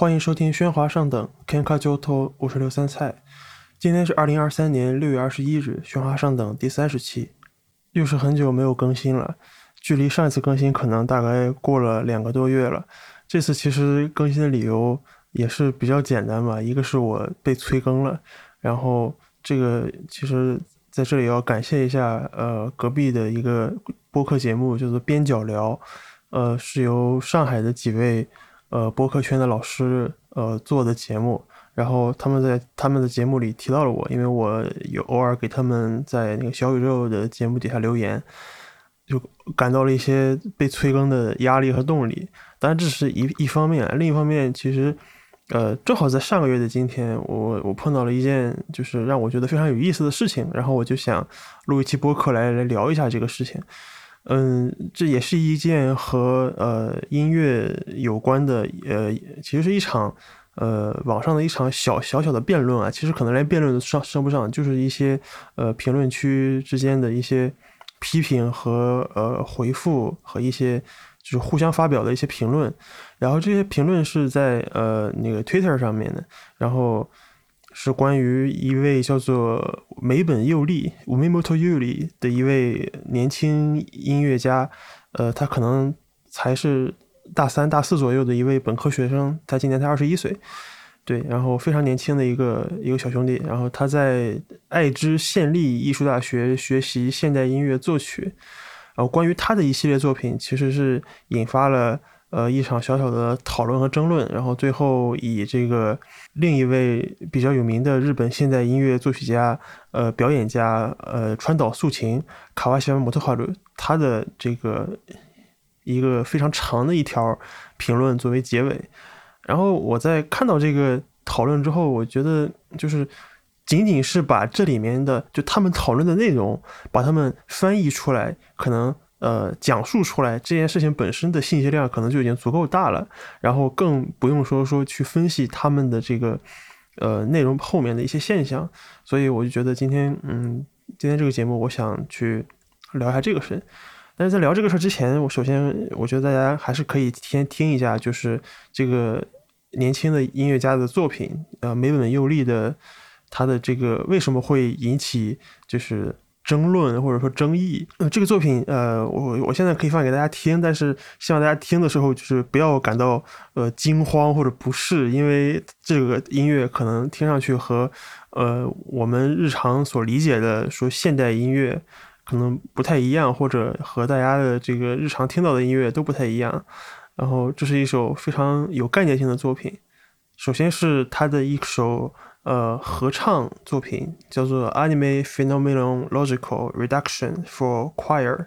欢迎收听喧哗上等 Kenka Joto，我是刘三菜。今天是二零二三年六月二十一日，喧哗上等第三十期，又是很久没有更新了，距离上一次更新可能大概过了两个多月了。这次其实更新的理由也是比较简单吧，一个是我被催更了，然后这个其实在这里要感谢一下，呃，隔壁的一个播客节目叫做边角聊，呃，是由上海的几位。呃，播客圈的老师呃做的节目，然后他们在他们的节目里提到了我，因为我有偶尔给他们在那个小宇宙的节目底下留言，就感到了一些被催更的压力和动力。当然这是一一方面，另一方面其实呃正好在上个月的今天，我我碰到了一件就是让我觉得非常有意思的事情，然后我就想录一期播客来来聊一下这个事情。嗯，这也是一件和呃音乐有关的，呃，其实是一场呃网上的一场小小小的辩论啊。其实可能连辩论都上升不上，就是一些呃评论区之间的一些批评和呃回复和一些就是互相发表的一些评论。然后这些评论是在呃那个 Twitter 上面的，然后。是关于一位叫做梅本佑利 （Umemoto Yuri） 的一位年轻音乐家，呃，他可能才是大三、大四左右的一位本科学生，他今年才二十一岁，对，然后非常年轻的一个一个小兄弟，然后他在爱知县立艺术大学学习现代音乐作曲，然后关于他的一系列作品，其实是引发了。呃，一场小小的讨论和争论，然后最后以这个另一位比较有名的日本现代音乐作曲家、呃表演家、呃川岛素琴卡瓦西摩托哈鲁他的这个一个非常长的一条评论作为结尾。然后我在看到这个讨论之后，我觉得就是仅仅是把这里面的就他们讨论的内容，把他们翻译出来，可能。呃，讲述出来这件事情本身的信息量可能就已经足够大了，然后更不用说说去分析他们的这个呃内容后面的一些现象，所以我就觉得今天，嗯，今天这个节目我想去聊一下这个事。但是在聊这个事之前，我首先我觉得大家还是可以先听一下，就是这个年轻的音乐家的作品，呃，梅本佑利的他的这个为什么会引起就是。争论或者说争议，呃，这个作品，呃，我我现在可以放给大家听，但是希望大家听的时候就是不要感到呃惊慌或者不适，因为这个音乐可能听上去和呃我们日常所理解的说现代音乐可能不太一样，或者和大家的这个日常听到的音乐都不太一样。然后这是一首非常有概念性的作品，首先是它的一首。呃，合唱作品叫做《Anime Phenomenological Reduction for Choir》。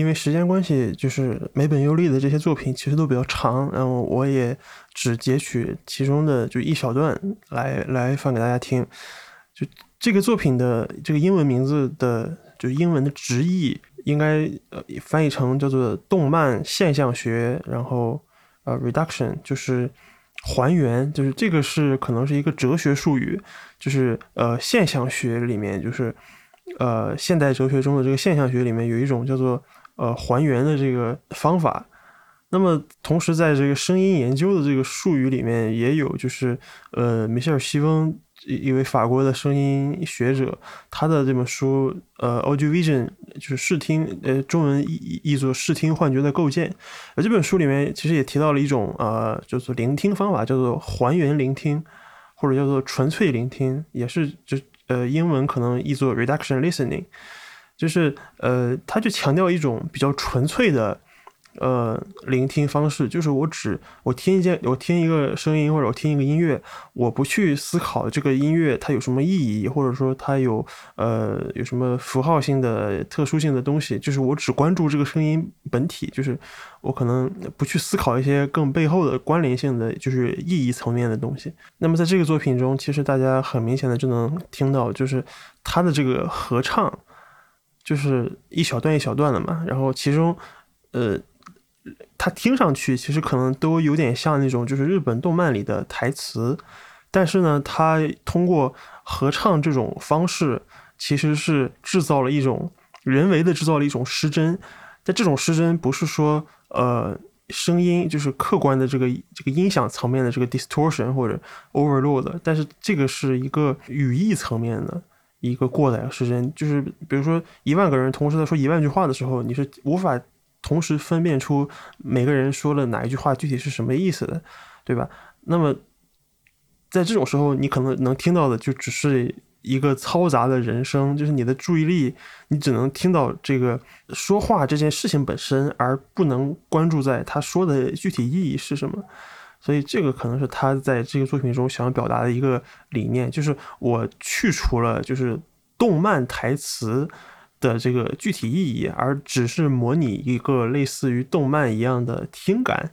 因为时间关系，就是梅本优利的这些作品其实都比较长，然后我也只截取其中的就一小段来来放给大家听。就这个作品的这个英文名字的，就英文的直译应该呃翻译成叫做动漫现象学，然后呃 reduction 就是还原，就是这个是可能是一个哲学术语，就是呃现象学里面就是呃现代哲学中的这个现象学里面有一种叫做。呃，还原的这个方法，那么同时在这个声音研究的这个术语里面，也有就是呃，米歇尔·西翁一位法国的声音学者，他的这本书，呃，Audio Vision 就是视听，呃，中文译译作视听幻觉的构建。而这本书里面其实也提到了一种，呃，就是聆听方法，叫做还原聆听，或者叫做纯粹聆听，也是就呃，英文可能译作 Reduction Listening，就是呃，他就强调一种比较纯粹的。呃，聆听方式就是我只我听一件，我听一个声音或者我听一个音乐，我不去思考这个音乐它有什么意义，或者说它有呃有什么符号性的特殊性的东西，就是我只关注这个声音本体，就是我可能不去思考一些更背后的关联性的就是意义层面的东西。那么在这个作品中，其实大家很明显的就能听到，就是它的这个合唱，就是一小段一小段的嘛，然后其中呃。它听上去其实可能都有点像那种就是日本动漫里的台词，但是呢，它通过合唱这种方式，其实是制造了一种人为的制造了一种失真。但这种失真不是说呃声音就是客观的这个这个音响层面的这个 distortion 或者 overload，但是这个是一个语义层面的一个过载失真。就是比如说一万个人同时在说一万句话的时候，你是无法。同时分辨出每个人说了哪一句话具体是什么意思的，对吧？那么在这种时候，你可能能听到的就只是一个嘈杂的人声，就是你的注意力，你只能听到这个说话这件事情本身，而不能关注在他说的具体意义是什么。所以这个可能是他在这个作品中想要表达的一个理念，就是我去除了就是动漫台词。的这个具体意义，而只是模拟一个类似于动漫一样的听感，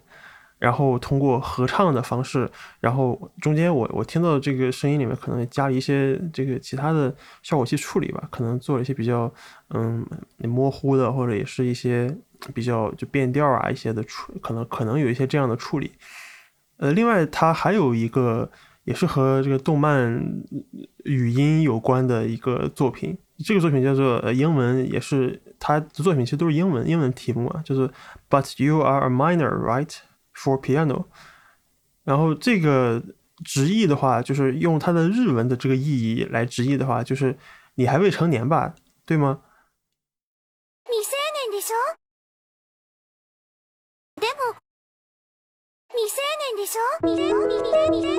然后通过合唱的方式，然后中间我我听到这个声音里面可能加了一些这个其他的效果器处理吧，可能做了一些比较嗯模糊的，或者也是一些比较就变调啊一些的处，可能可能有一些这样的处理。呃，另外它还有一个也是和这个动漫语音有关的一个作品。这个作品叫做呃，英文也是他的作品，其实都是英文英文题目啊，就是 But you are a minor, right? For piano。然后这个直译的话，就是用它的日文的这个意义来直译的话，就是你还未成年吧，对吗？しょ？ミれミれ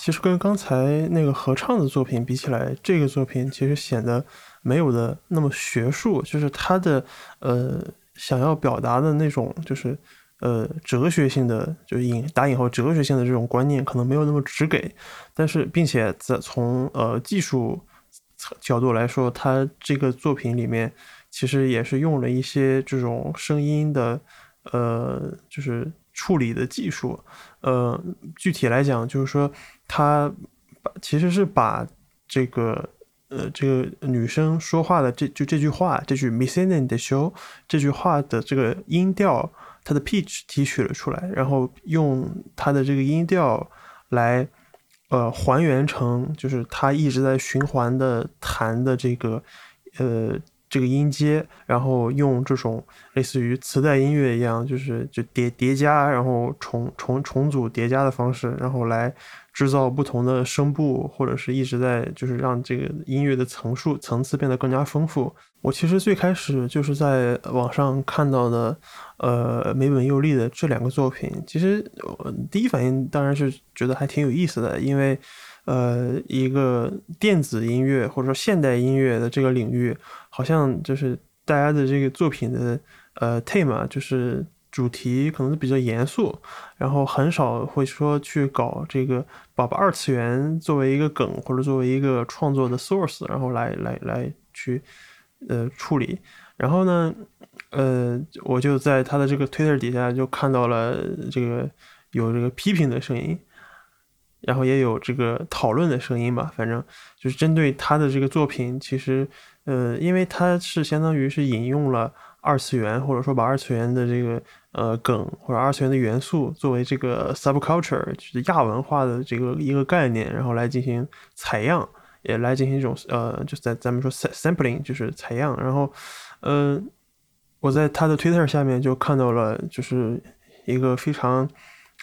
其实跟刚才那个合唱的作品比起来，这个作品其实显得没有的那么学术，就是他的呃想要表达的那种就是呃哲学性的，就是引打引号哲学性的这种观念可能没有那么直给，但是并且在从呃技术角度来说，他这个作品里面其实也是用了一些这种声音的呃就是处理的技术，呃具体来讲就是说。他把其实是把这个呃这个女生说话的这就这句话，这句 m i s s n e de show 这句话的这个音调，它的 pitch 提取了出来，然后用它的这个音调来呃还原成就是它一直在循环的弹的这个呃。这个音阶，然后用这种类似于磁带音乐一样，就是就叠叠加，然后重重重组叠加的方式，然后来制造不同的声部，或者是一直在就是让这个音乐的层数层次变得更加丰富。我其实最开始就是在网上看到的，呃，美本佑利的这两个作品，其实第一反应当然是觉得还挺有意思的，因为。呃，一个电子音乐或者说现代音乐的这个领域，好像就是大家的这个作品的呃 theme 就是主题可能比较严肃，然后很少会说去搞这个把把二次元作为一个梗或者作为一个创作的 source，然后来来来去呃处理。然后呢，呃，我就在他的这个 Twitter 底下就看到了这个有这个批评的声音。然后也有这个讨论的声音吧，反正就是针对他的这个作品，其实，呃，因为他是相当于是引用了二次元，或者说把二次元的这个呃梗或者二次元的元素作为这个 subculture，就是亚文化的这个一个概念，然后来进行采样，也来进行一种呃，就在咱们说 sampling，就是采样。然后，呃，我在他的 Twitter 下面就看到了，就是一个非常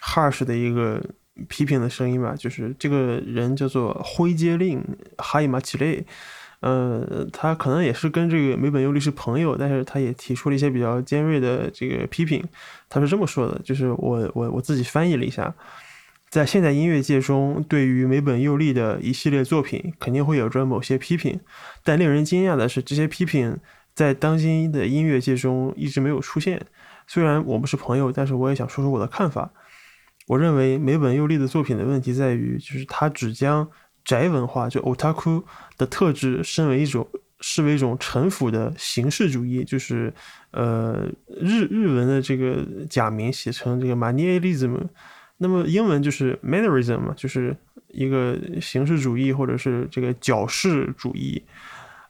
harsh 的一个。批评的声音吧，就是这个人叫做灰阶令哈伊马奇雷，呃，他可能也是跟这个梅本优利是朋友，但是他也提出了一些比较尖锐的这个批评。他是这么说的，就是我我我自己翻译了一下，在现代音乐界中，对于梅本佑利的一系列作品，肯定会有着某些批评，但令人惊讶的是，这些批评在当今的音乐界中一直没有出现。虽然我们是朋友，但是我也想说说我的看法。我认为梅本佑利的作品的问题在于，就是他只将宅文化就 otaku 的特质身为一种视为一种陈腐的形式主义，就是呃日日文的这个假名写成这个 maniaism，那么英文就是 mannerism 嘛，就是一个形式主义或者是这个矫饰主义，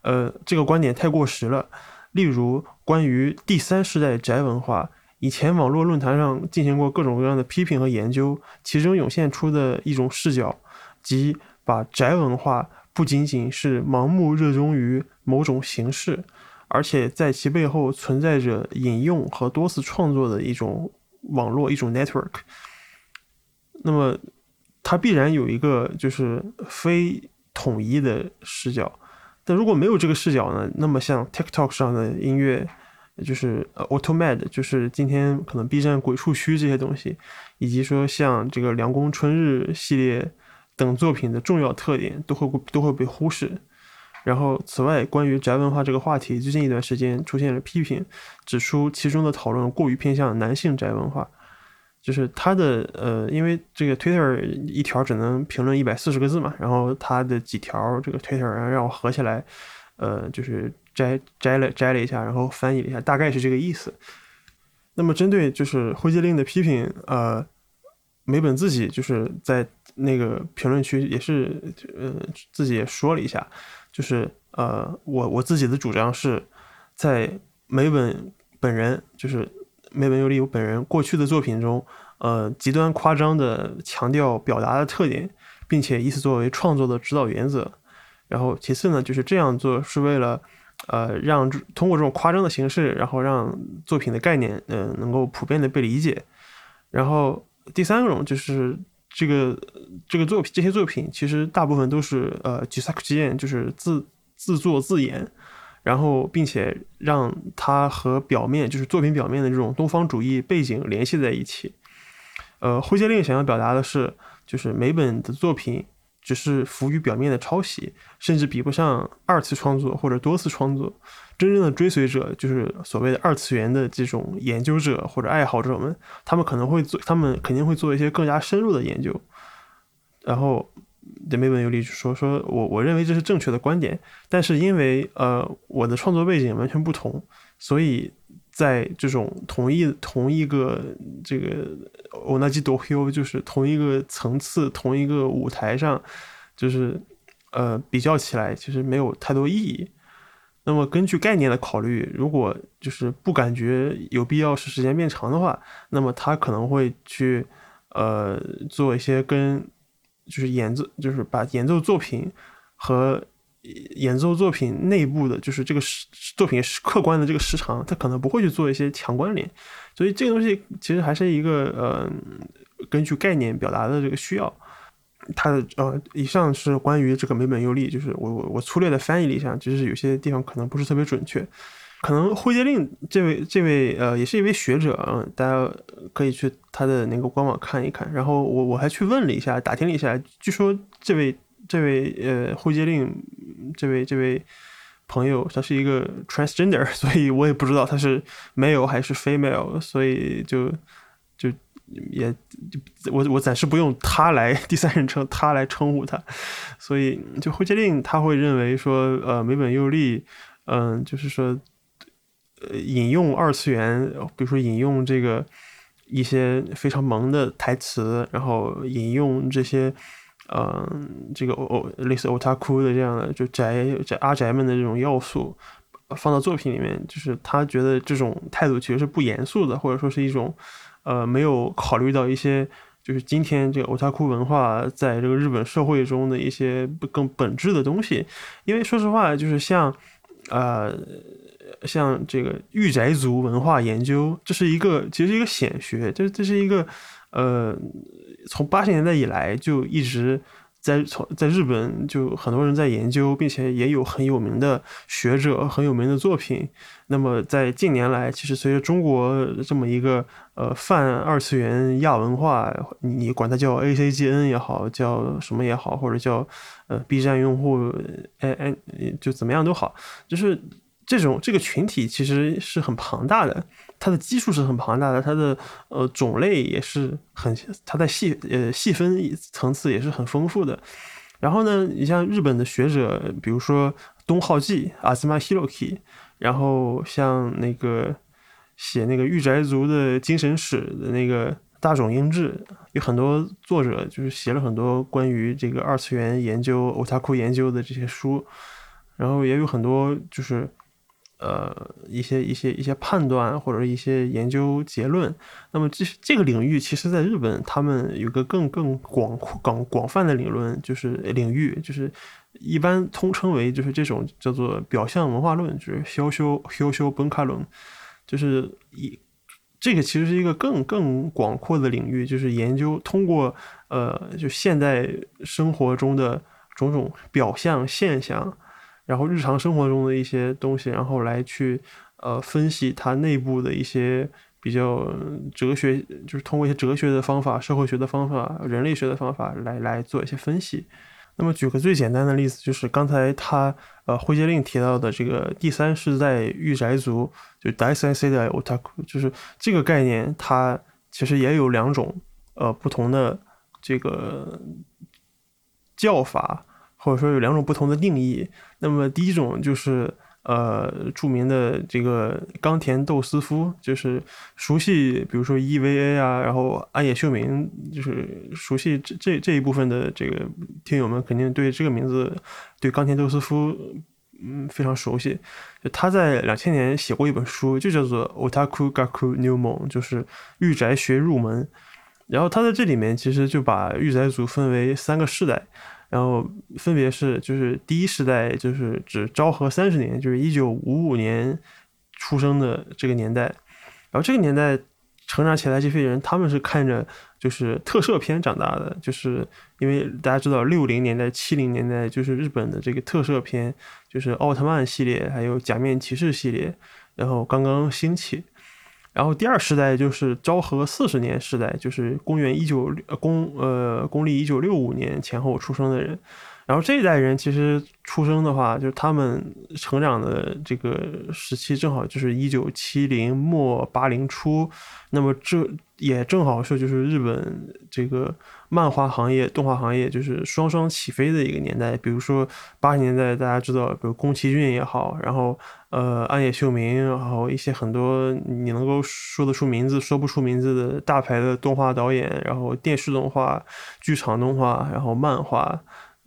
呃，这个观点太过时了。例如关于第三世代宅文化。以前网络论坛上进行过各种各样的批评和研究，其中涌现出的一种视角，即把宅文化不仅仅是盲目热衷于某种形式，而且在其背后存在着引用和多次创作的一种网络一种 network。那么，它必然有一个就是非统一的视角，但如果没有这个视角呢？那么像 TikTok 上的音乐。就是呃，Automad，就是今天可能 B 站鬼畜区这些东西，以及说像这个凉宫春日系列等作品的重要特点，都会都会被忽视。然后，此外，关于宅文化这个话题，最近一段时间出现了批评，指出其中的讨论过于偏向男性宅文化。就是他的呃，因为这个 Twitter 一条只能评论一百四十个字嘛，然后他的几条这个 Twitter 让我合起来，呃，就是。摘摘了摘了一下，然后翻译了一下，大概是这个意思。那么针对就是灰阶令的批评，呃，梅本自己就是在那个评论区也是，呃，自己也说了一下，就是呃，我我自己的主张是在梅本本人，就是梅本佑利本人过去的作品中，呃，极端夸张的强调表达的特点，并且以此作为创作的指导原则。然后其次呢，就是这样做是为了。呃，让通过这种夸张的形式，然后让作品的概念，呃，能够普遍的被理解。然后第三种就是这个这个作品，这些作品其实大部分都是呃，吉萨克基彦就是自自作自演，然后并且让它和表面就是作品表面的这种东方主义背景联系在一起。呃，灰阶令想要表达的是，就是每本的作品。只是浮于表面的抄袭，甚至比不上二次创作或者多次创作。真正的追随者就是所谓的二次元的这种研究者或者爱好者们，他们可能会做，他们肯定会做一些更加深入的研究。然后，德梅文有理说说，我我认为这是正确的观点，但是因为呃我的创作背景完全不同，所以。在这种同一同一个这个欧纳基多 Q 就是同一个层次同一个舞台上，就是呃比较起来，其实没有太多意义。那么根据概念的考虑，如果就是不感觉有必要使时间变长的话，那么他可能会去呃做一些跟就是演奏，就是把演奏作品和演奏作品内部的，就是这个时作品是客观的这个时长，他可能不会去做一些强关联。所以这个东西其实还是一个呃根据概念表达的这个需要。它的呃，以上是关于这个美本优利，就是我我我粗略的翻译了一下，其实有些地方可能不是特别准确，可能灰阶令这位这位呃也是一位学者啊，大家可以去他的那个官网看一看。然后我我还去问了一下，打听了一下，据说这位这位呃灰阶令这位这位朋友他是一个 transgender，所以我也不知道他是 male 还是 female，所以就就。也，我我暂时不用他来第三人称他来称呼他，所以就灰阶令他会认为说，呃，美本佑利，嗯，就是说，呃，引用二次元，比如说引用这个一些非常萌的台词，然后引用这些，嗯，这个哦类似 otaku 的这样的就宅宅阿宅们的这种要素放到作品里面，就是他觉得这种态度其实是不严肃的，或者说是一种。呃，没有考虑到一些，就是今天这个 otaku 文化在这个日本社会中的一些更本质的东西。因为说实话，就是像，呃，像这个御宅族文化研究，这是一个其实是一个显学，这这是一个，呃，从八十年代以来就一直。在从在日本就很多人在研究，并且也有很有名的学者、很有名的作品。那么在近年来，其实随着中国这么一个呃泛二次元亚文化，你管它叫 A C G N 也好，叫什么也好，或者叫呃 B 站用户，哎哎，就怎么样都好，就是这种这个群体其实是很庞大的。它的基数是很庞大的，它的呃种类也是很，它在细呃细分层次也是很丰富的。然后呢，你像日本的学者，比如说东浩纪阿兹玛希洛基，然后像那个写那个御宅族的精神史的那个大冢英治，有很多作者就是写了很多关于这个二次元研究、欧塔库研究的这些书，然后也有很多就是。呃，一些一些一些判断或者一些研究结论，那么这这个领域其实在日本，他们有个更更广阔广广泛的理论，就是领域，就是一般通称为就是这种叫做表象文化论，就是修修修修崩卡论，就是一这个其实是一个更更广阔的领域，就是研究通过呃就现代生活中的种种表象现象。然后日常生活中的一些东西，然后来去呃分析它内部的一些比较哲学，就是通过一些哲学的方法、社会学的方法、人类学的方法来来做一些分析。那么举个最简单的例子，就是刚才他呃灰阶令提到的这个第三世代御宅族，就 d i s e n otaku，就是这个概念，它其实也有两种呃不同的这个叫法。或者说有两种不同的定义。那么第一种就是呃著名的这个冈田斗司夫，就是熟悉比如说 EVA 啊，然后安野秀明，就是熟悉这这这一部分的这个听友们肯定对这个名字对冈田斗司夫嗯非常熟悉。就他在两千年写过一本书，就叫做 Otaku Gaku New Mon，就是御宅学入门。然后他在这里面其实就把御宅族分为三个世代。然后分别是，就是第一时代，就是指昭和三十年，就是一九五五年出生的这个年代。然后这个年代成长起来这批人，他们是看着就是特摄片长大的，就是因为大家知道六零年代、七零年代就是日本的这个特摄片，就是奥特曼系列还有假面骑士系列，然后刚刚兴起。然后第二时代就是昭和四十年时代，就是公元一九公呃公历一九六五年前后出生的人。然后这一代人其实出生的话，就是他们成长的这个时期正好就是一九七零末八零初，那么这也正好是就是日本这个漫画行业、动画行业就是双双起飞的一个年代。比如说八十年代大家知道，比如宫崎骏也好，然后呃暗野秀明，然后一些很多你能够说得出名字、说不出名字的大牌的动画导演，然后电视动画、剧场动画，然后漫画。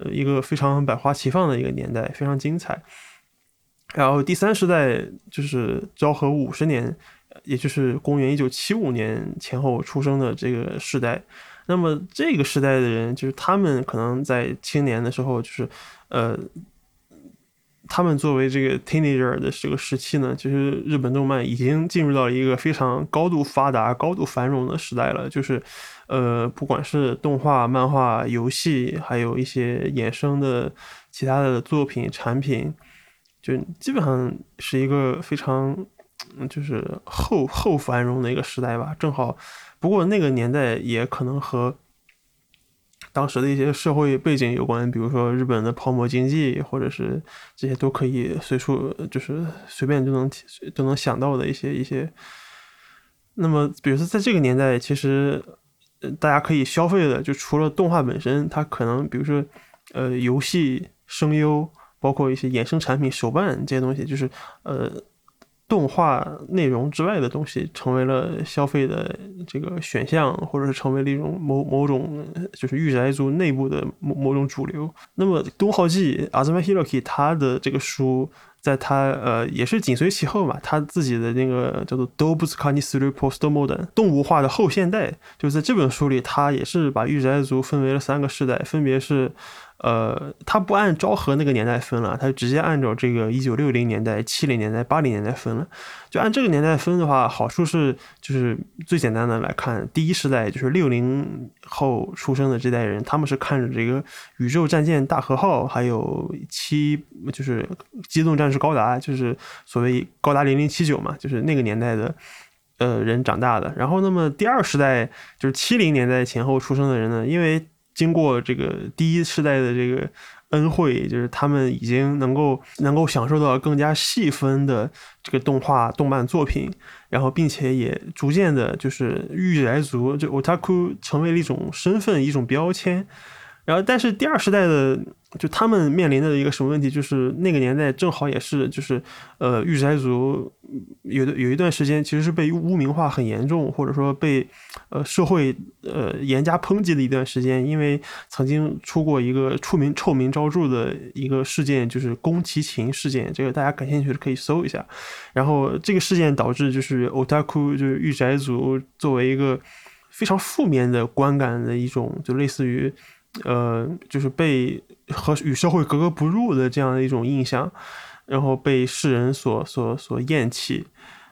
呃一个非常百花齐放的一个年代，非常精彩。然后第三世代就是昭和五十年，也就是公元一九七五年前后出生的这个世代。那么这个时代的人，就是他们可能在青年的时候，就是呃，他们作为这个 teenager 的这个时期呢，其实日本动漫已经进入到了一个非常高度发达、高度繁荣的时代了。就是呃，不管是动画、漫画、游戏，还有一些衍生的其他的作品产品。就基本上是一个非常，就是后后繁荣的一个时代吧。正好，不过那个年代也可能和当时的一些社会背景有关，比如说日本的泡沫经济，或者是这些都可以随处就是随便就能都能想到的一些一些。那么，比如说在这个年代，其实大家可以消费的，就除了动画本身，它可能比如说呃游戏、声优。包括一些衍生产品、手办这些东西，就是呃动画内容之外的东西，成为了消费的这个选项，或者是成为了一种某某种就是御宅族内部的某某种主流。那么东浩纪阿兹麦希洛基他的这个书，在他呃也是紧随其后嘛，他自己的那个叫做《Dobus k a n i s r u Post Modern》动物化的后现代，就是在这本书里，他也是把御宅族分为了三个世代，分别是。呃，他不按昭和那个年代分了，他直接按照这个一九六零年代、七零年代、八零年代分了。就按这个年代分的话，好处是就是最简单的来看，第一时代就是六零后出生的这代人，他们是看着这个宇宙战舰大和号，还有七就是机动战士高达，就是所谓高达零零七九嘛，就是那个年代的呃人长大的。然后，那么第二时代就是七零年代前后出生的人呢，因为经过这个第一世代的这个恩惠，就是他们已经能够能够享受到更加细分的这个动画动漫作品，然后并且也逐渐的，就是御宅族就 otaku 成为了一种身份一种标签。然后，但是第二时代的。就他们面临的一个什么问题，就是那个年代正好也是，就是呃，御宅族有的有一段时间其实是被污名化很严重，或者说被呃社会呃严加抨击的一段时间，因为曾经出过一个出名臭名昭著的一个事件，就是宫崎勤事件，这个大家感兴趣的可以搜一下。然后这个事件导致就是 otaku 就是御宅族作为一个非常负面的观感的一种，就类似于。呃，就是被和与社会格格不入的这样的一种印象，然后被世人所所所厌弃。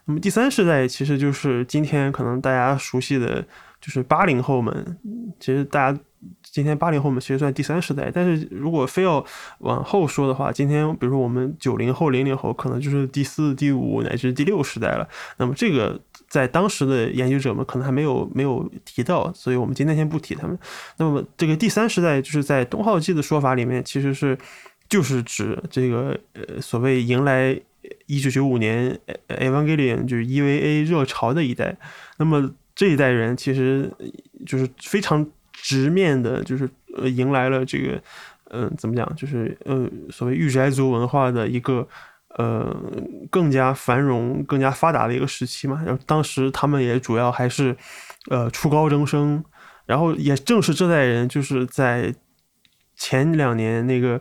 那么第三世代其实就是今天可能大家熟悉的，就是八零后们。其实大家。今天八零后们其实算第三世代，但是如果非要往后说的话，今天比如说我们九零后、零零后，可能就是第四、第五乃至第六时代了。那么这个在当时的研究者们可能还没有没有提到，所以我们今天先不提他们。那么这个第三时代，就是在东浩纪的说法里面，其实是就是指这个呃所谓迎来一九九五年 Evangelion 就是 EVA 热潮的一代。那么这一代人其实就是非常。直面的，就是呃，迎来了这个，嗯，怎么讲，就是呃，所谓御宅族文化的一个呃更加繁荣、更加发达的一个时期嘛。然后当时他们也主要还是呃初高中生，然后也正是这代人，就是在前两年那个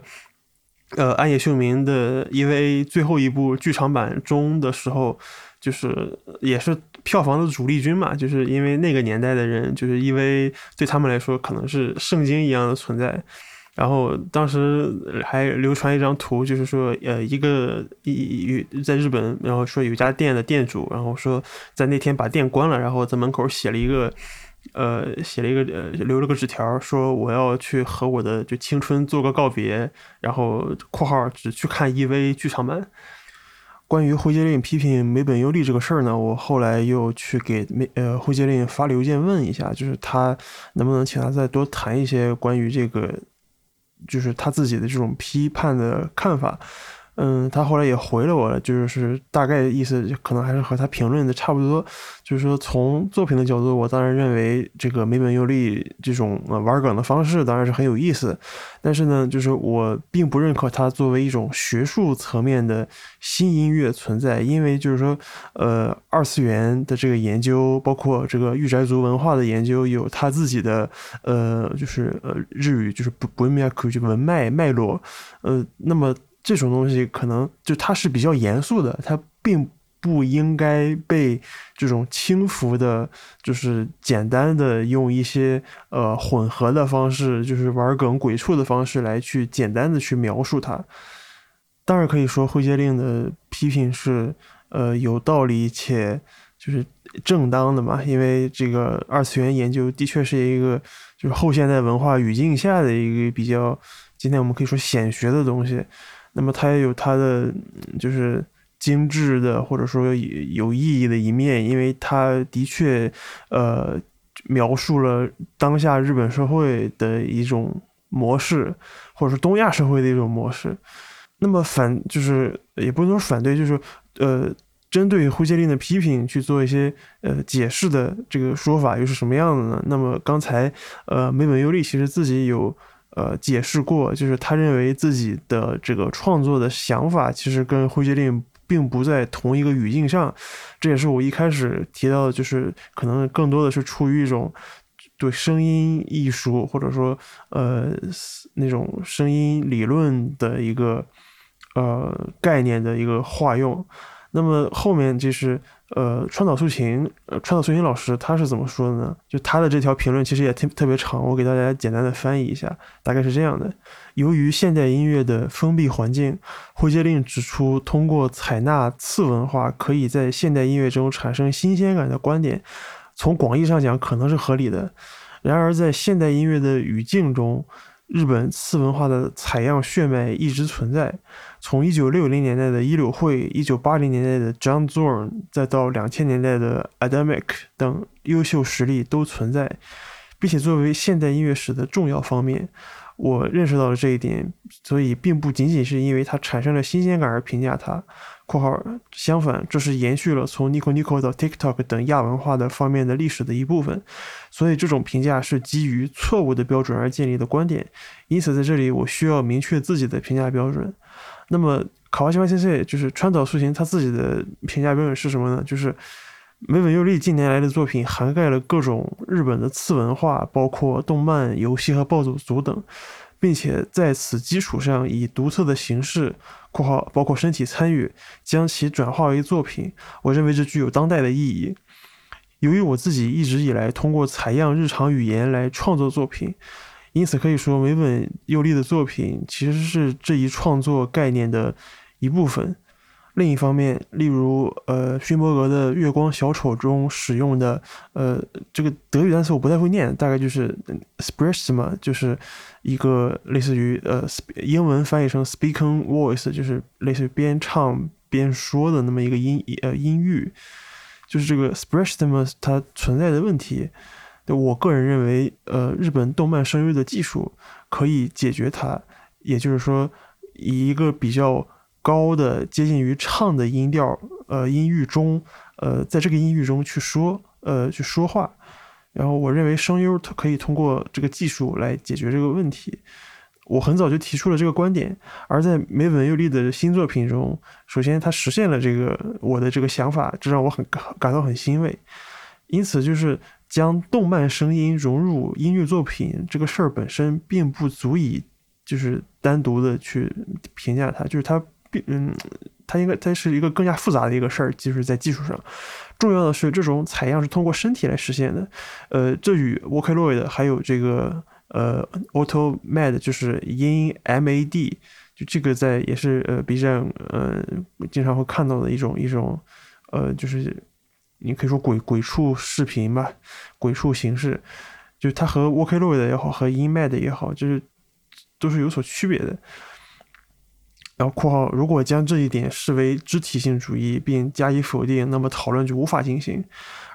呃暗夜秀明的 EVA 最后一部剧场版中的时候，就是也是。票房的主力军嘛，就是因为那个年代的人，就是因为对他们来说可能是圣经一样的存在。然后当时还流传一张图，就是说，呃，一个一在日本，然后说有家店的店主，然后说在那天把店关了，然后在门口写了一个，呃，写了一个呃，留了个纸条，说我要去和我的就青春做个告别，然后括号只去看 EV 剧场版。关于胡杰令批评美本优利这个事儿呢，我后来又去给美呃胡杰令发了邮件问一下，就是他能不能请他再多谈一些关于这个，就是他自己的这种批判的看法。嗯，他后来也回了我，就是大概意思可能还是和他评论的差不多，就是说从作品的角度，我当然认为这个梅本优利这种玩梗的方式当然是很有意思，但是呢，就是我并不认可它作为一种学术层面的新音乐存在，因为就是说，呃，二次元的这个研究，包括这个御宅族文化的研究，有他自己的呃，就是呃日语就是不不面可就文脉脉络，呃，那么。这种东西可能就它是比较严肃的，它并不应该被这种轻浮的，就是简单的用一些呃混合的方式，就是玩梗鬼畜的方式来去简单的去描述它。当然可以说灰阶令的批评是呃有道理且就是正当的嘛，因为这个二次元研究的确是一个就是后现代文化语境下的一个比较，今天我们可以说显学的东西。那么它也有它的就是精致的或者说有有意义的一面，因为它的确呃描述了当下日本社会的一种模式，或者说东亚社会的一种模式。那么反就是也不能说反对，就是呃针对胡杰林的批评去做一些呃解释的这个说法又是什么样的呢？那么刚才呃梅本优利其实自己有。呃，解释过，就是他认为自己的这个创作的想法，其实跟灰阶令并不在同一个语境上。这也是我一开始提到的，就是可能更多的是出于一种对声音艺术或者说呃那种声音理论的一个呃概念的一个化用。那么后面就是。呃，川岛素琴，呃，川岛素琴老师他是怎么说的呢？就他的这条评论其实也特特别长，我给大家简单的翻译一下，大概是这样的：由于现代音乐的封闭环境，灰阶令指出，通过采纳次文化可以在现代音乐中产生新鲜感的观点，从广义上讲可能是合理的。然而，在现代音乐的语境中，日本次文化的采样血脉一直存在。从一九六零年代的一柳会，一九八零年代的 John Zorn，再到两千年代的 Adamic 等优秀实力都存在，并且作为现代音乐史的重要方面，我认识到了这一点，所以并不仅仅是因为它产生了新鲜感而评价它。括号相反，这是延续了从 Nico Nico 到 TikTok 等亚文化的方面的历史的一部分，所以这种评价是基于错误的标准而建立的观点。因此，在这里我需要明确自己的评价标准。那么，卡哇西马先生就是川岛素琴，他自己的评价标准是什么呢？就是美本优利近年来的作品涵盖了各种日本的次文化，包括动漫、游戏和暴走族等，并且在此基础上以独特的形式（括号包括身体参与）将其转化为作品。我认为这具有当代的意义。由于我自己一直以来通过采样日常语言来创作作品。因此可以说，梅本佑利的作品其实是这一创作概念的一部分。另一方面，例如，呃，勋伯格的《月光小丑》中使用的，呃，这个德语单词我不太会念，大概就是 s p r e s s 嘛，就是一个类似于呃英文翻译成 speaking voice，就是类似于边唱边说的那么一个音呃音域，就是这个 s p r e s s 嘛，它存在的问题。我个人认为，呃，日本动漫声优的技术可以解决它，也就是说，以一个比较高的、接近于唱的音调，呃，音域中，呃，在这个音域中去说，呃，去说话。然后，我认为声优它可以通过这个技术来解决这个问题。我很早就提出了这个观点，而在梅本佑利的新作品中，首先他实现了这个我的这个想法，这让我很感到很欣慰。因此，就是。将动漫声音融入音乐作品这个事儿本身并不足以，就是单独的去评价它，就是它并嗯，它应该它是一个更加复杂的一个事儿，就是在技术上，重要的是这种采样是通过身体来实现的，呃，这与 Vocaloid 还有这个呃 Auto Mad 就是音 MAD，就这个在也是呃 B 站呃经常会看到的一种一种呃就是。你可以说鬼鬼畜视频吧，鬼畜形式，就它和 Vocaloid 也好，和 InMed 也好，就是都是有所区别的。然后（括号）如果将这一点视为肢体性主义并加以否定，那么讨论就无法进行。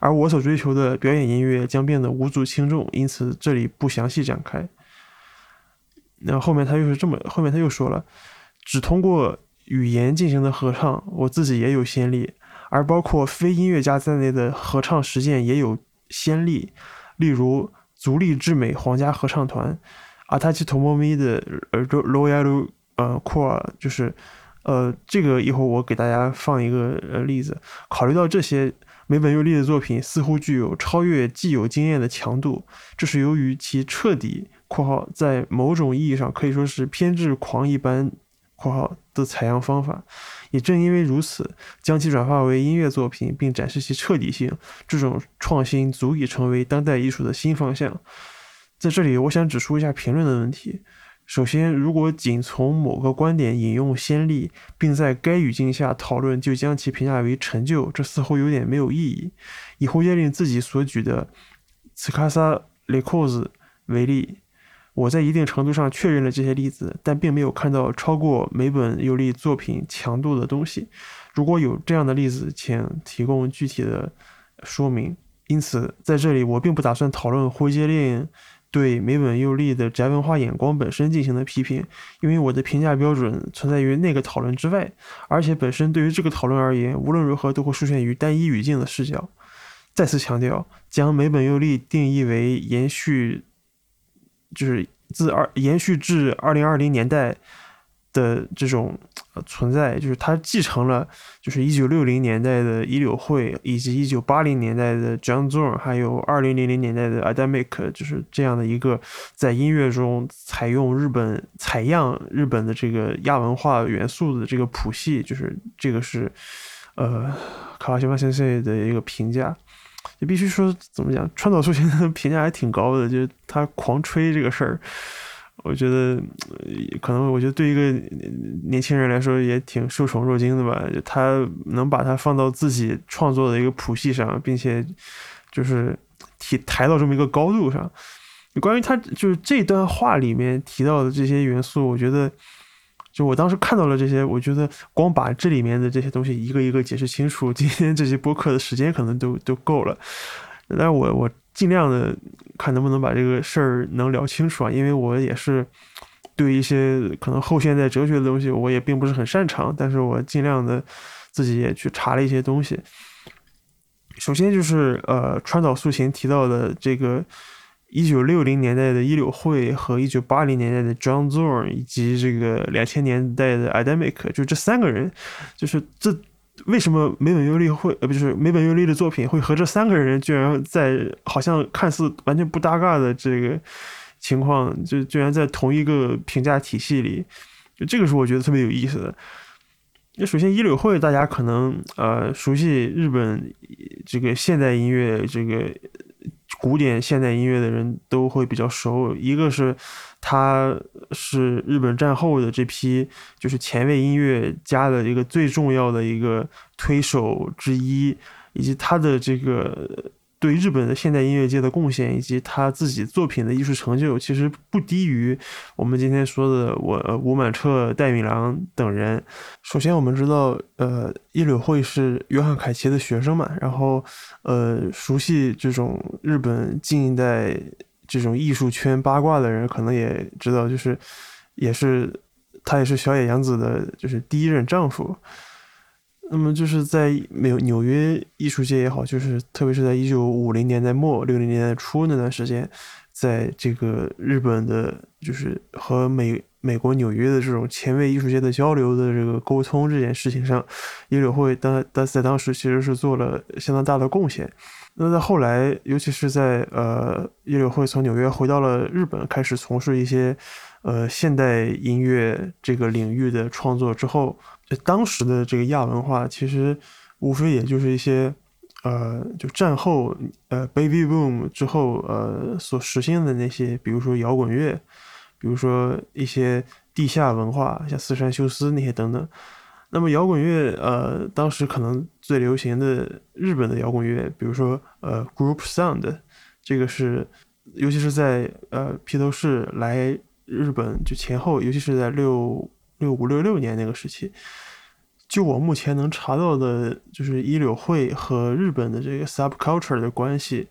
而我所追求的表演音乐将变得无足轻重，因此这里不详细展开。然后后面他又是这么，后面他又说了，只通过。语言进行的合唱，我自己也有先例，而包括非音乐家在内的合唱实践也有先例，例如足利智美皇家合唱团，阿塔奇托莫咪的呃罗亚鲁呃库尔，就是呃这个一会儿我给大家放一个呃例子。考虑到这些。梅本优利的作品似乎具有超越既有经验的强度，这是由于其彻底（括号在某种意义上可以说是偏执狂一般）（括号的采样方法）。也正因为如此，将其转化为音乐作品，并展示其彻底性，这种创新足以成为当代艺术的新方向。在这里，我想指出一下评论的问题。首先，如果仅从某个观点引用先例，并在该语境下讨论，就将其评价为成就，这似乎有点没有意义。以胡杰林自己所举的茨卡萨雷库斯为例，我在一定程度上确认了这些例子，但并没有看到超过每本尤利作品强度的东西。如果有这样的例子，请提供具体的说明。因此，在这里我并不打算讨论胡杰林。对美本佑利的宅文化眼光本身进行的批评，因为我的评价标准存在于那个讨论之外，而且本身对于这个讨论而言，无论如何都会受限于单一语境的视角。再次强调，将美本佑利定义为延续，就是自二延续至二零二零年代。的这种存在，就是它继承了，就是一九六零年代的伊柳会，以及一九八零年代的 John Zorn，还有二零零零年代的 Adamic，就是这样的一个在音乐中采用日本采样日本的这个亚文化元素的这个谱系，就是这个是呃卡瓦西马先生的一个评价，你必须说怎么讲，川岛树先生 评价还挺高的，就是他狂吹这个事儿。我觉得，可能我觉得对一个年轻人来说也挺受宠若惊的吧。他能把它放到自己创作的一个谱系上，并且就是提抬到这么一个高度上。关于他就是这段话里面提到的这些元素，我觉得就我当时看到了这些，我觉得光把这里面的这些东西一个一个解释清楚，今天这些播客的时间可能都都够了。但是我我。尽量的看能不能把这个事儿能聊清楚啊，因为我也是对一些可能后现代哲学的东西，我也并不是很擅长，但是我尽量的自己也去查了一些东西。首先就是呃，川岛素琴提到的这个一九六零年代的伊柳会和一九八零年代的 John Zorn 以及这个两千年代的 Adamic，就这三个人，就是这。为什么梅本优利会呃不是梅本优利的作品会和这三个人居然在好像看似完全不搭嘎的这个情况，就居然在同一个评价体系里，就这个是我觉得特别有意思的。那首先一柳会大家可能呃熟悉日本这个现代音乐这个古典现代音乐的人都会比较熟，一个是。他是日本战后的这批就是前卫音乐家的一个最重要的一个推手之一，以及他的这个对日本的现代音乐界的贡献，以及他自己作品的艺术成就，其实不低于我们今天说的我吴满彻、戴允良等人。首先，我们知道，呃，伊柳会是约翰凯奇的学生嘛，然后，呃，熟悉这种日本近代。这种艺术圈八卦的人可能也知道，就是，也是他也是小野洋子的，就是第一任丈夫。那么就是在美纽约艺术界也好，就是特别是在一九五零年代末六零年代初那段时间，在这个日本的，就是和美美国纽约的这种前卫艺术界的交流的这个沟通这件事情上，叶柳会当当在当时其实是做了相当大的贡献。那在后来，尤其是在呃，叶柳会从纽约回到了日本，开始从事一些呃现代音乐这个领域的创作之后，就当时的这个亚文化，其实无非也就是一些呃，就战后呃 baby boom 之后呃所实现的那些，比如说摇滚乐，比如说一些地下文化，像四山修斯那些等等。那么摇滚乐，呃，当时可能最流行的日本的摇滚乐，比如说呃，Group Sound，这个是，尤其是在呃披头士来日本就前后，尤其是在六六五六六年那个时期，就我目前能查到的，就是一柳会和日本的这个 Subculture 的关系，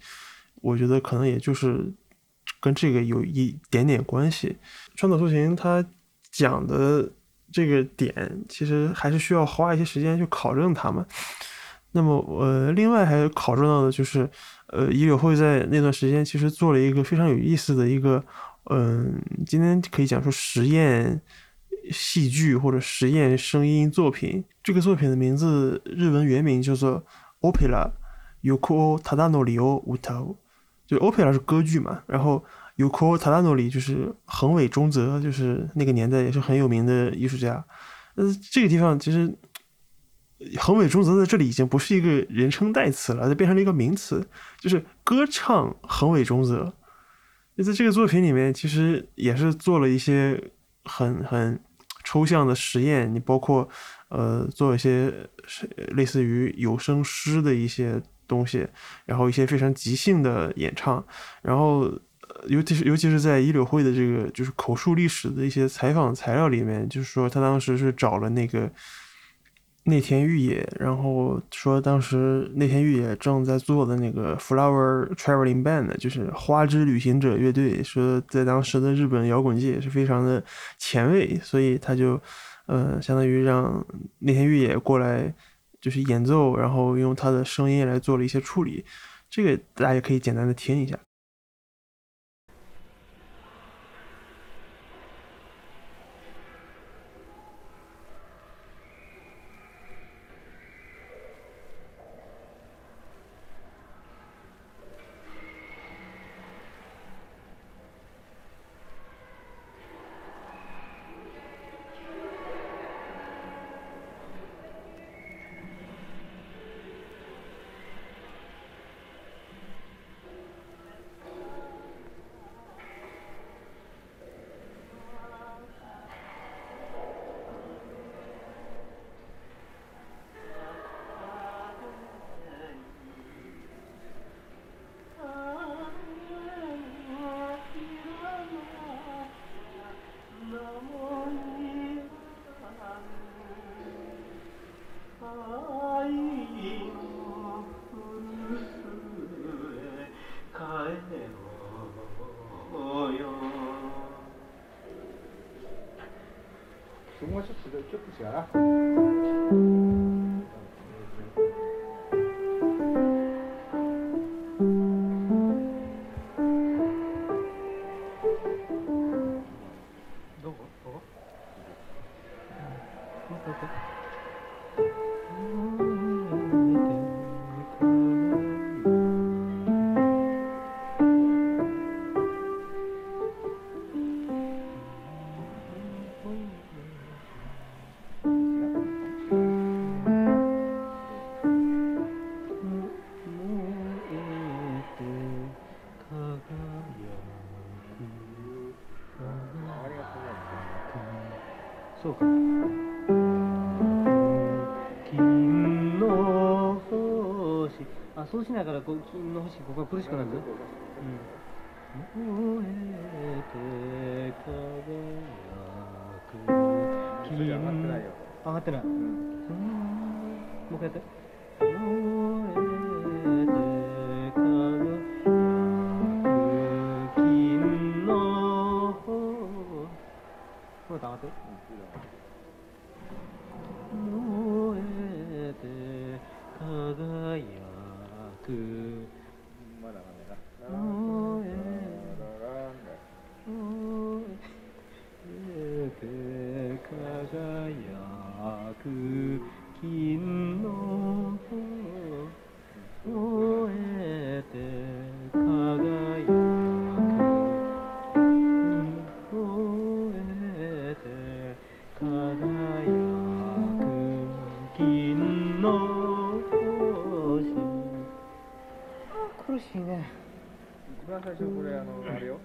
我觉得可能也就是跟这个有一点点关系。川岛素琴他讲的。这个点，其实还是需要花一些时间去考证他们。那么，呃，另外还考证到的就是，呃，伊柳会在那段时间其实做了一个非常有意思的一个，嗯，今天可以讲说实验戏剧或者实验声音作品。这个作品的名字日文原名叫做 Opera Yuko Tadanori o Uta，就 Opera 是歌剧嘛，然后 Yuko Tadanori 就是横尾中泽，就是那个年代也是很有名的艺术家。呃，这个地方其实。横尾中泽在这里已经不是一个人称代词了，就变成了一个名词，就是歌唱横尾中泽。就在这个作品里面，其实也是做了一些很很抽象的实验，你包括呃做一些类似于有声诗的一些东西，然后一些非常即兴的演唱，然后尤其是尤其是在伊柳会的这个就是口述历史的一些采访材料里面，就是说他当时是找了那个。内田裕也，然后说当时内田裕也正在做的那个 Flower Traveling Band，就是花之旅行者乐队，说在当时的日本摇滚界也是非常的前卫，所以他就，呃，相当于让内田裕也过来，就是演奏，然后用他的声音来做了一些处理，这个大家也可以简单的听一下。uma chance de que eu puxar. こ金の星ここが苦しくなる苦しいね。一番最初これあのあれよ。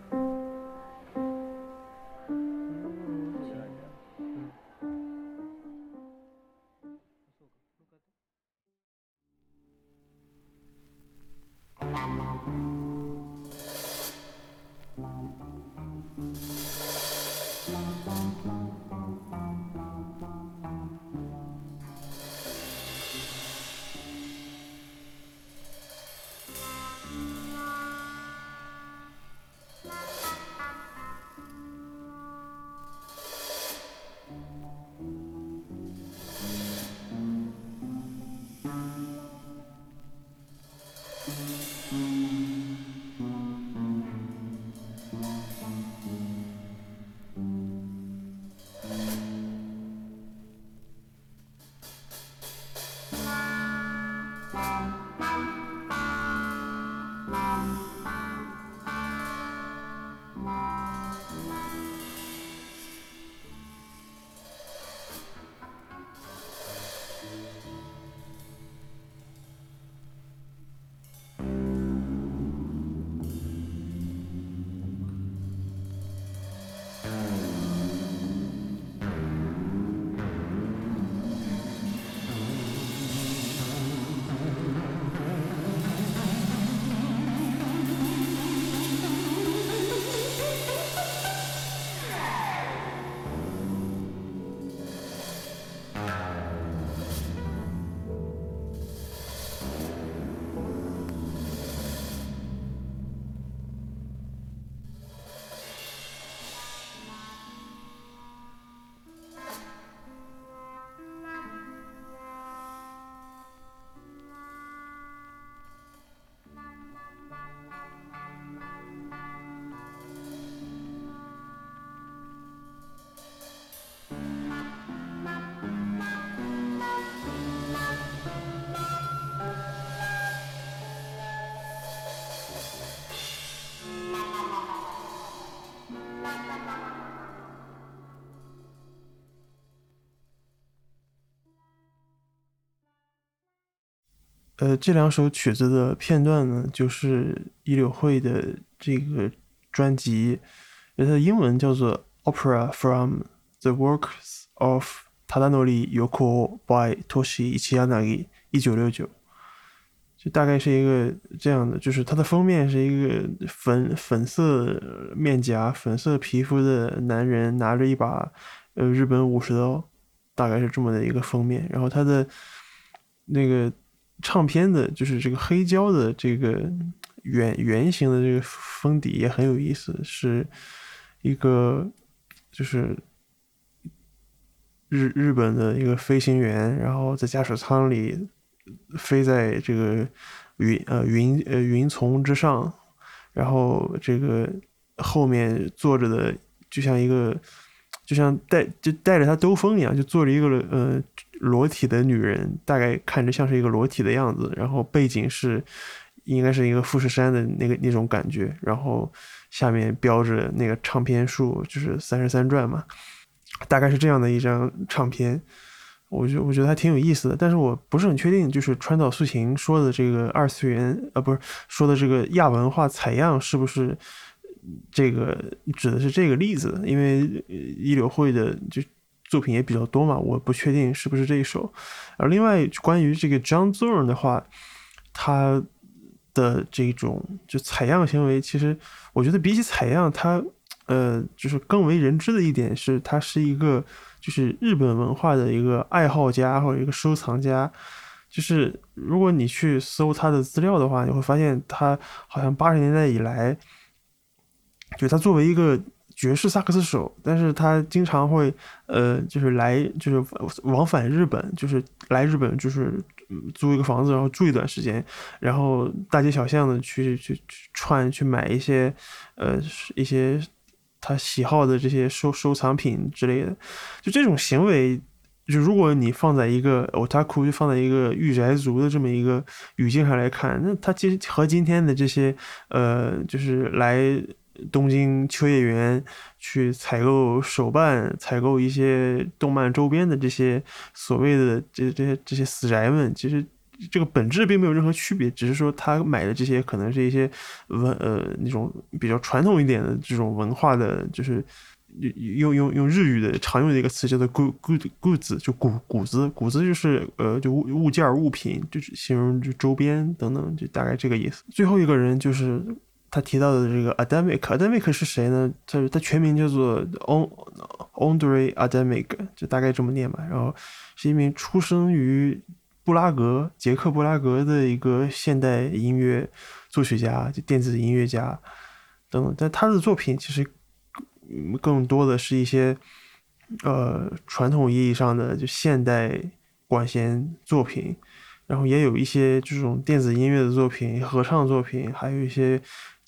呃，这两首曲子的片段呢，就是伊柳会的这个专辑，它的英文叫做《Opera from the Works of Tadanori Yoko by Toshi Ichiyanagi》，一九六九。就大概是一个这样的，就是它的封面是一个粉粉色面颊、粉色皮肤的男人拿着一把呃日本武士刀，大概是这么的一个封面。然后它的那个唱片的，就是这个黑胶的这个圆圆形的这个封底也很有意思，是一个就是日日本的一个飞行员，然后在驾驶舱里。飞在这个云呃云呃云层之上，然后这个后面坐着的就像一个就像带就带着他兜风一样，就坐着一个呃裸体的女人，大概看着像是一个裸体的样子，然后背景是应该是一个富士山的那个那种感觉，然后下面标着那个唱片数就是三十三转嘛，大概是这样的一张唱片。我觉我觉得还挺有意思的，但是我不是很确定，就是川岛素琴说的这个二次元，呃，不是说的这个亚文化采样是不是这个指的是这个例子？因为一柳会的就作品也比较多嘛，我不确定是不是这一首。而另外关于这个 John Zorn 的话，他的这种就采样行为，其实我觉得比起采样，他呃，就是更为人知的一点是，他是一个。就是日本文化的一个爱好家或者一个收藏家，就是如果你去搜他的资料的话，你会发现他好像八十年代以来，就他作为一个爵士萨克斯手，但是他经常会呃，就是来就是往返日本，就是来日本就是租一个房子，然后住一段时间，然后大街小巷的去去去串去买一些呃一些。他喜好的这些收收藏品之类的，就这种行为，就如果你放在一个 otaku，就放在一个御宅族的这么一个语境上来看，那他其实和今天的这些呃，就是来东京秋叶原去采购手办、采购一些动漫周边的这些所谓的这这些这些死宅们，其实。这个本质并没有任何区别，只是说他买的这些可能是一些文呃那种比较传统一点的这种文化的，就是用用用日语的常用的一个词叫做 “good good goods”，就谷谷子谷子就是呃就物物件物品，就是形容就周边等等，就大概这个意思。最后一个人就是他提到的这个 Adamic，Adamic 是谁呢？他他全名叫做 On Andre Adamic，就大概这么念吧。然后是一名出生于。布拉格，捷克布拉格的一个现代音乐作曲家，就电子音乐家等等。但他的作品其实更多的是一些呃传统意义上的就现代管弦作品，然后也有一些这种电子音乐的作品、合唱作品，还有一些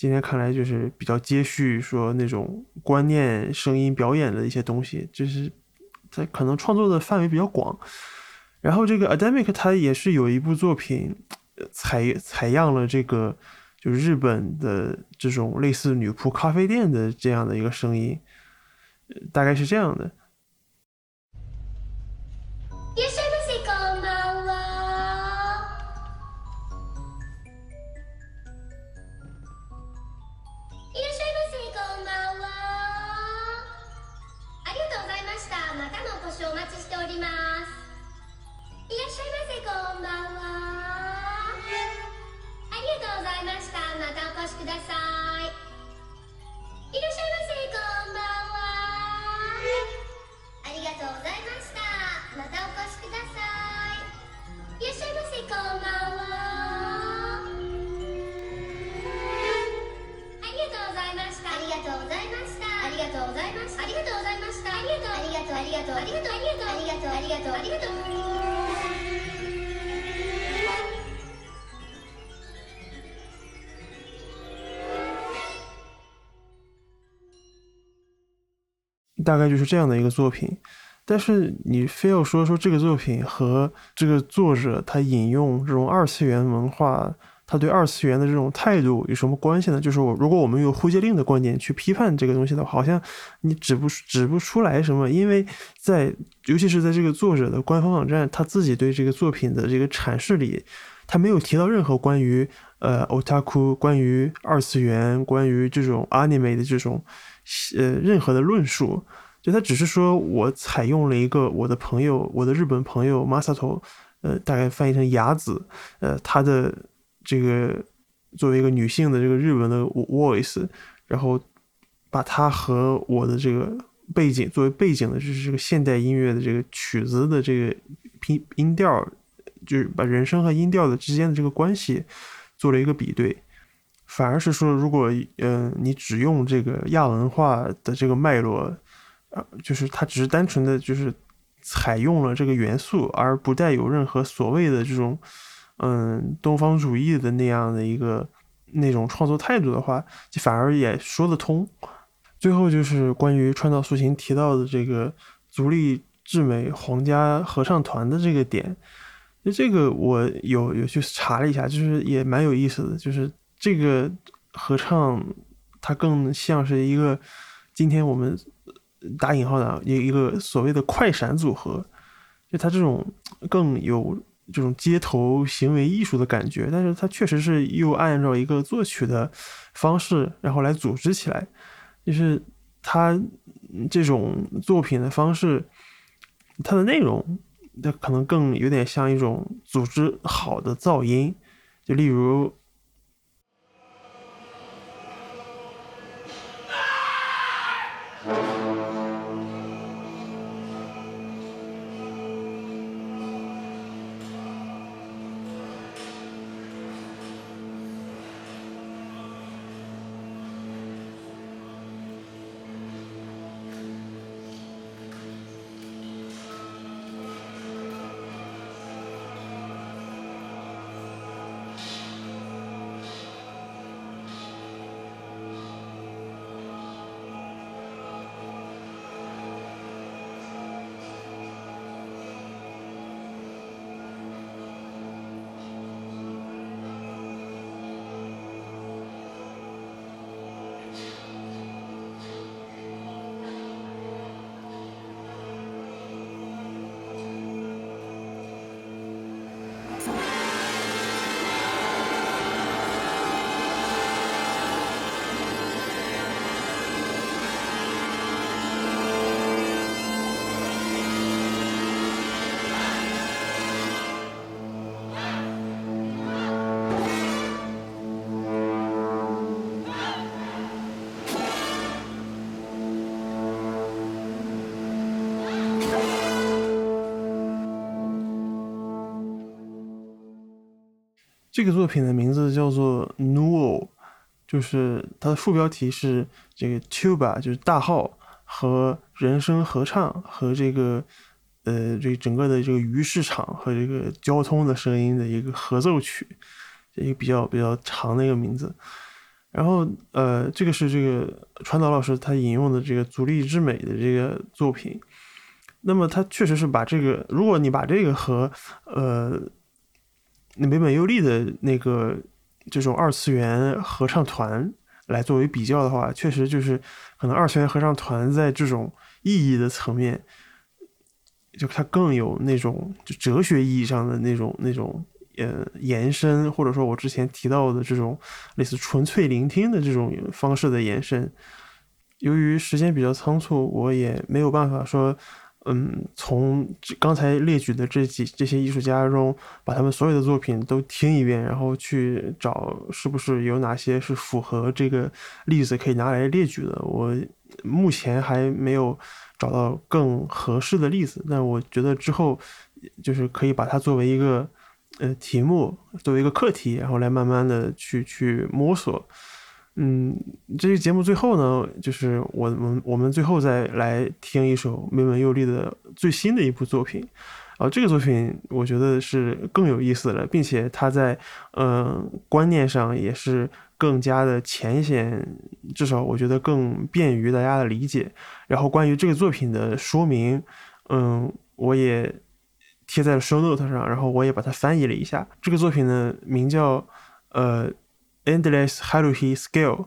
今天看来就是比较接续说那种观念、声音表演的一些东西，就是他可能创作的范围比较广。然后这个 Adamic 他也是有一部作品采采样了这个就日本的这种类似女仆咖啡店的这样的一个声音，大概是这样的。大概就是这样的一个作品，但是你非要说说这个作品和这个作者他引用这种二次元文化，他对二次元的这种态度有什么关系呢？就是我如果我们用灰阶令的观点去批判这个东西的话，好像你指不指不出来什么，因为在尤其是在这个作者的官方网站，他自己对这个作品的这个阐释里。他没有提到任何关于呃 otaku、关于二次元、关于这种 anime 的这种呃任何的论述。就他只是说我采用了一个我的朋友，我的日本朋友 Masato，呃，大概翻译成雅子，呃，他的这个作为一个女性的这个日文的 voice，然后把它和我的这个背景作为背景的，就是这个现代音乐的这个曲子的这个音音调，就是把人声和音调的之间的这个关系做了一个比对，反而是说，如果嗯你只用这个亚文化的这个脉络。啊，就是它只是单纯的就是采用了这个元素，而不带有任何所谓的这种嗯东方主义的那样的一个那种创作态度的话，就反而也说得通。最后就是关于川岛素琴提到的这个足利智美皇家合唱团的这个点，那这个我有有去查了一下，就是也蛮有意思的，就是这个合唱它更像是一个今天我们。打引号的一一个所谓的快闪组合，就它这种更有这种街头行为艺术的感觉，但是它确实是又按照一个作曲的方式，然后来组织起来，就是他这种作品的方式，它的内容，它可能更有点像一种组织好的噪音，就例如。Amen. 这个作品的名字叫做 Nuo，就是它的副标题是这个 Tuba，就是大号和人声合唱和这个呃这整个的这个鱼市场和这个交通的声音的一个合奏曲，一个比较比较长的一个名字。然后呃这个是这个川岛老师他引用的这个足利之美的这个作品，那么他确实是把这个，如果你把这个和呃。那美本优利的那个这种二次元合唱团来作为比较的话，确实就是可能二次元合唱团在这种意义的层面，就它更有那种就哲学意义上的那种那种呃延伸，或者说我之前提到的这种类似纯粹聆听的这种方式的延伸。由于时间比较仓促，我也没有办法说。嗯，从刚才列举的这几这些艺术家中，把他们所有的作品都听一遍，然后去找是不是有哪些是符合这个例子可以拿来列举的。我目前还没有找到更合适的例子，但我觉得之后就是可以把它作为一个呃题目，作为一个课题，然后来慢慢的去去摸索。嗯，这个节目最后呢，就是我们我们最后再来听一首美本佑利的最新的一部作品，啊，这个作品我觉得是更有意思了，并且它在嗯观念上也是更加的浅显，至少我觉得更便于大家的理解。然后关于这个作品的说明，嗯，我也贴在了 show note 上，然后我也把它翻译了一下。这个作品呢，名叫呃。Endless Haruhi Scale，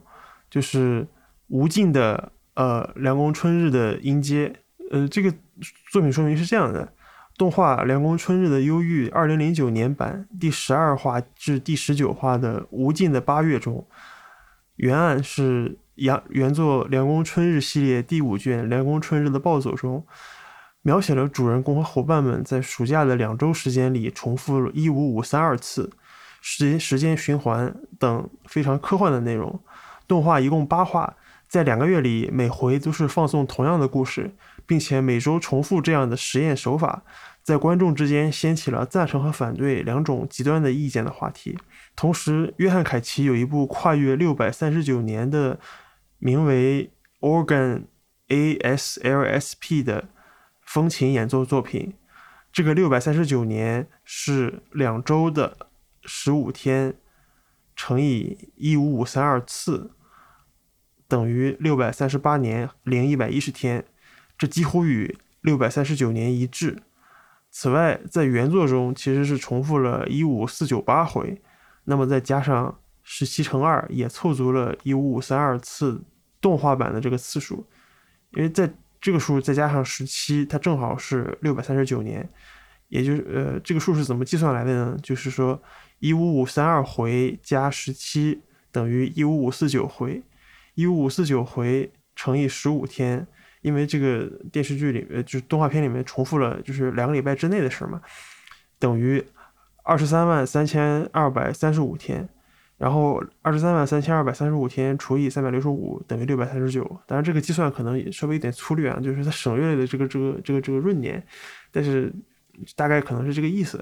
就是无尽的呃凉宫春日的音阶。呃，这个作品说明是这样的：动画《凉宫春日的忧郁》二零零九年版第十二话至第十九话的《无尽的八月》中，原案是原原作《凉宫春日》系列第五卷《凉宫春日的暴走》中，描写了主人公和伙伴们在暑假的两周时间里重复一五五三二次时时间循环等非常科幻的内容。动画一共八话，在两个月里每回都是放送同样的故事。并且每周重复这样的实验手法，在观众之间掀起了赞成和反对两种极端的意见的话题。同时，约翰·凯奇有一部跨越六百三十九年的名为《Organ ASLSP》的风琴演奏作品。这个六百三十九年是两周的十五天乘以一五五三二次，等于六百三十八年零一百一十天。这几乎与六百三十九年一致。此外，在原作中其实是重复了一五四九八回，那么再加上十七乘二，也凑足了一五五三二次动画版的这个次数。因为在这个数再加上十七，它正好是六百三十九年。也就是呃，这个数是怎么计算来的呢？就是说一五五三二回加十七等于一五五四九回，一五五四九回乘以十五天。因为这个电视剧里，面，就是动画片里面重复了，就是两个礼拜之内的事嘛，等于二十三万三千二百三十五天，然后二十三万三千二百三十五天除以三百六十五等于六百三十九。当然，这个计算可能稍微有点粗略啊，就是它省略了的这个这个这个这个闰年，但是大概可能是这个意思。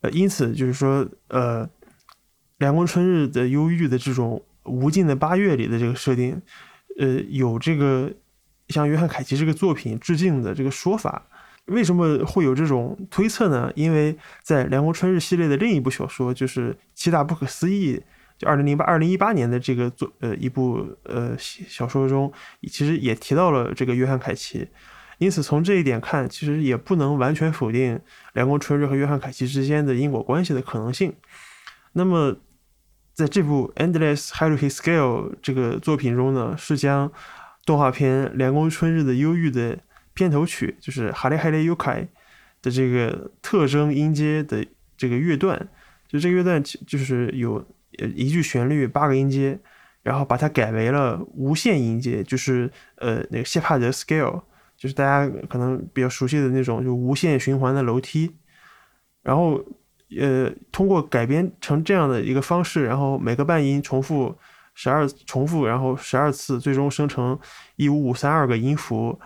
呃，因此就是说，呃，凉宫春日的忧郁的这种无尽的八月里的这个设定，呃，有这个。向约翰·凯奇这个作品致敬的这个说法，为什么会有这种推测呢？因为在《凉宫春日》系列的另一部小说，就是《七大不可思议》，就二零零八、二零一八年的这个作呃一部呃小说中，其实也提到了这个约翰·凯奇。因此，从这一点看，其实也不能完全否定《凉宫春日》和约翰·凯奇之间的因果关系的可能性。那么，在这部《Endless Hierarchy Scale》这个作品中呢，是将动画片《凉宫春日的忧郁》的片头曲就是《哈雷哈雷尤凯》的这个特征音阶的这个乐段，就这个乐段就是有一句旋律八个音阶，然后把它改为了无限音阶，就是呃那个谢帕德 scale，就是大家可能比较熟悉的那种就无限循环的楼梯，然后呃通过改编成这样的一个方式，然后每个半音重复。十二重复，然后十二次，最终生成一五五三二个音符，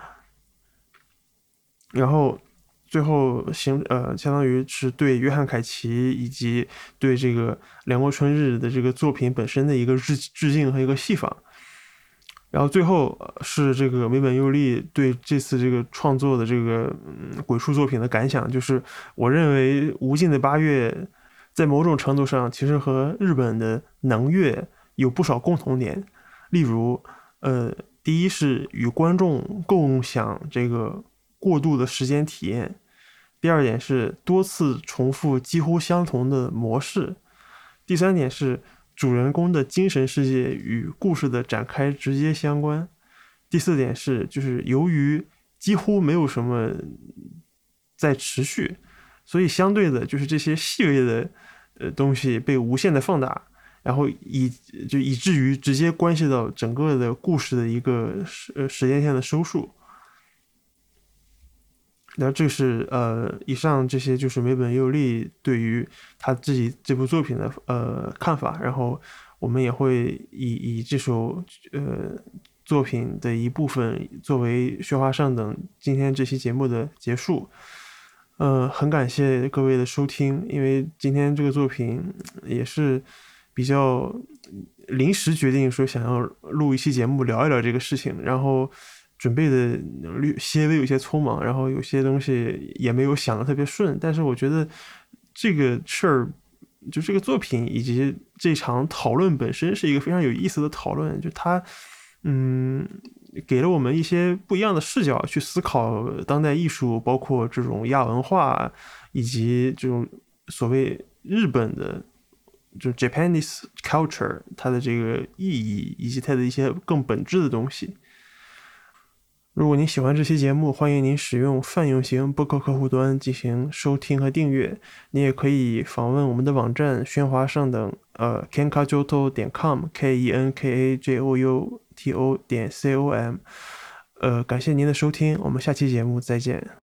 然后最后形呃，相当于是对约翰凯奇以及对这个梁国春日的这个作品本身的一个致致敬和一个戏仿，然后最后是这个梅本佑利对这次这个创作的这个嗯鬼畜作品的感想，就是我认为《无尽的八月》在某种程度上其实和日本的能乐。有不少共同点，例如，呃，第一是与观众共享这个过渡的时间体验；第二点是多次重复几乎相同的模式；第三点是主人公的精神世界与故事的展开直接相关；第四点是就是由于几乎没有什么在持续，所以相对的就是这些细微的呃东西被无限的放大。然后以就以至于直接关系到整个的故事的一个时呃时间线的收束。那这是呃以上这些就是梅本佑利对于他自己这部作品的呃看法。然后我们也会以以这首呃作品的一部分作为雪花上等今天这期节目的结束。呃，很感谢各位的收听，因为今天这个作品也是。比较临时决定说想要录一期节目聊一聊这个事情，然后准备的略些微有些匆忙，然后有些东西也没有想的特别顺。但是我觉得这个事儿，就这个作品以及这场讨论本身是一个非常有意思的讨论，就它嗯给了我们一些不一样的视角去思考当代艺术，包括这种亚文化以及这种所谓日本的。就 Japanese culture 它的这个意义以及它的一些更本质的东西，如果您喜欢这期节目，欢迎您使用泛用型播客客户端进行收听和订阅。你也可以访问我们的网站喧哗上等呃 kenkajoto 点 com，k e n k a j o u t o 点 c o m。呃，感谢您的收听，我们下期节目再见。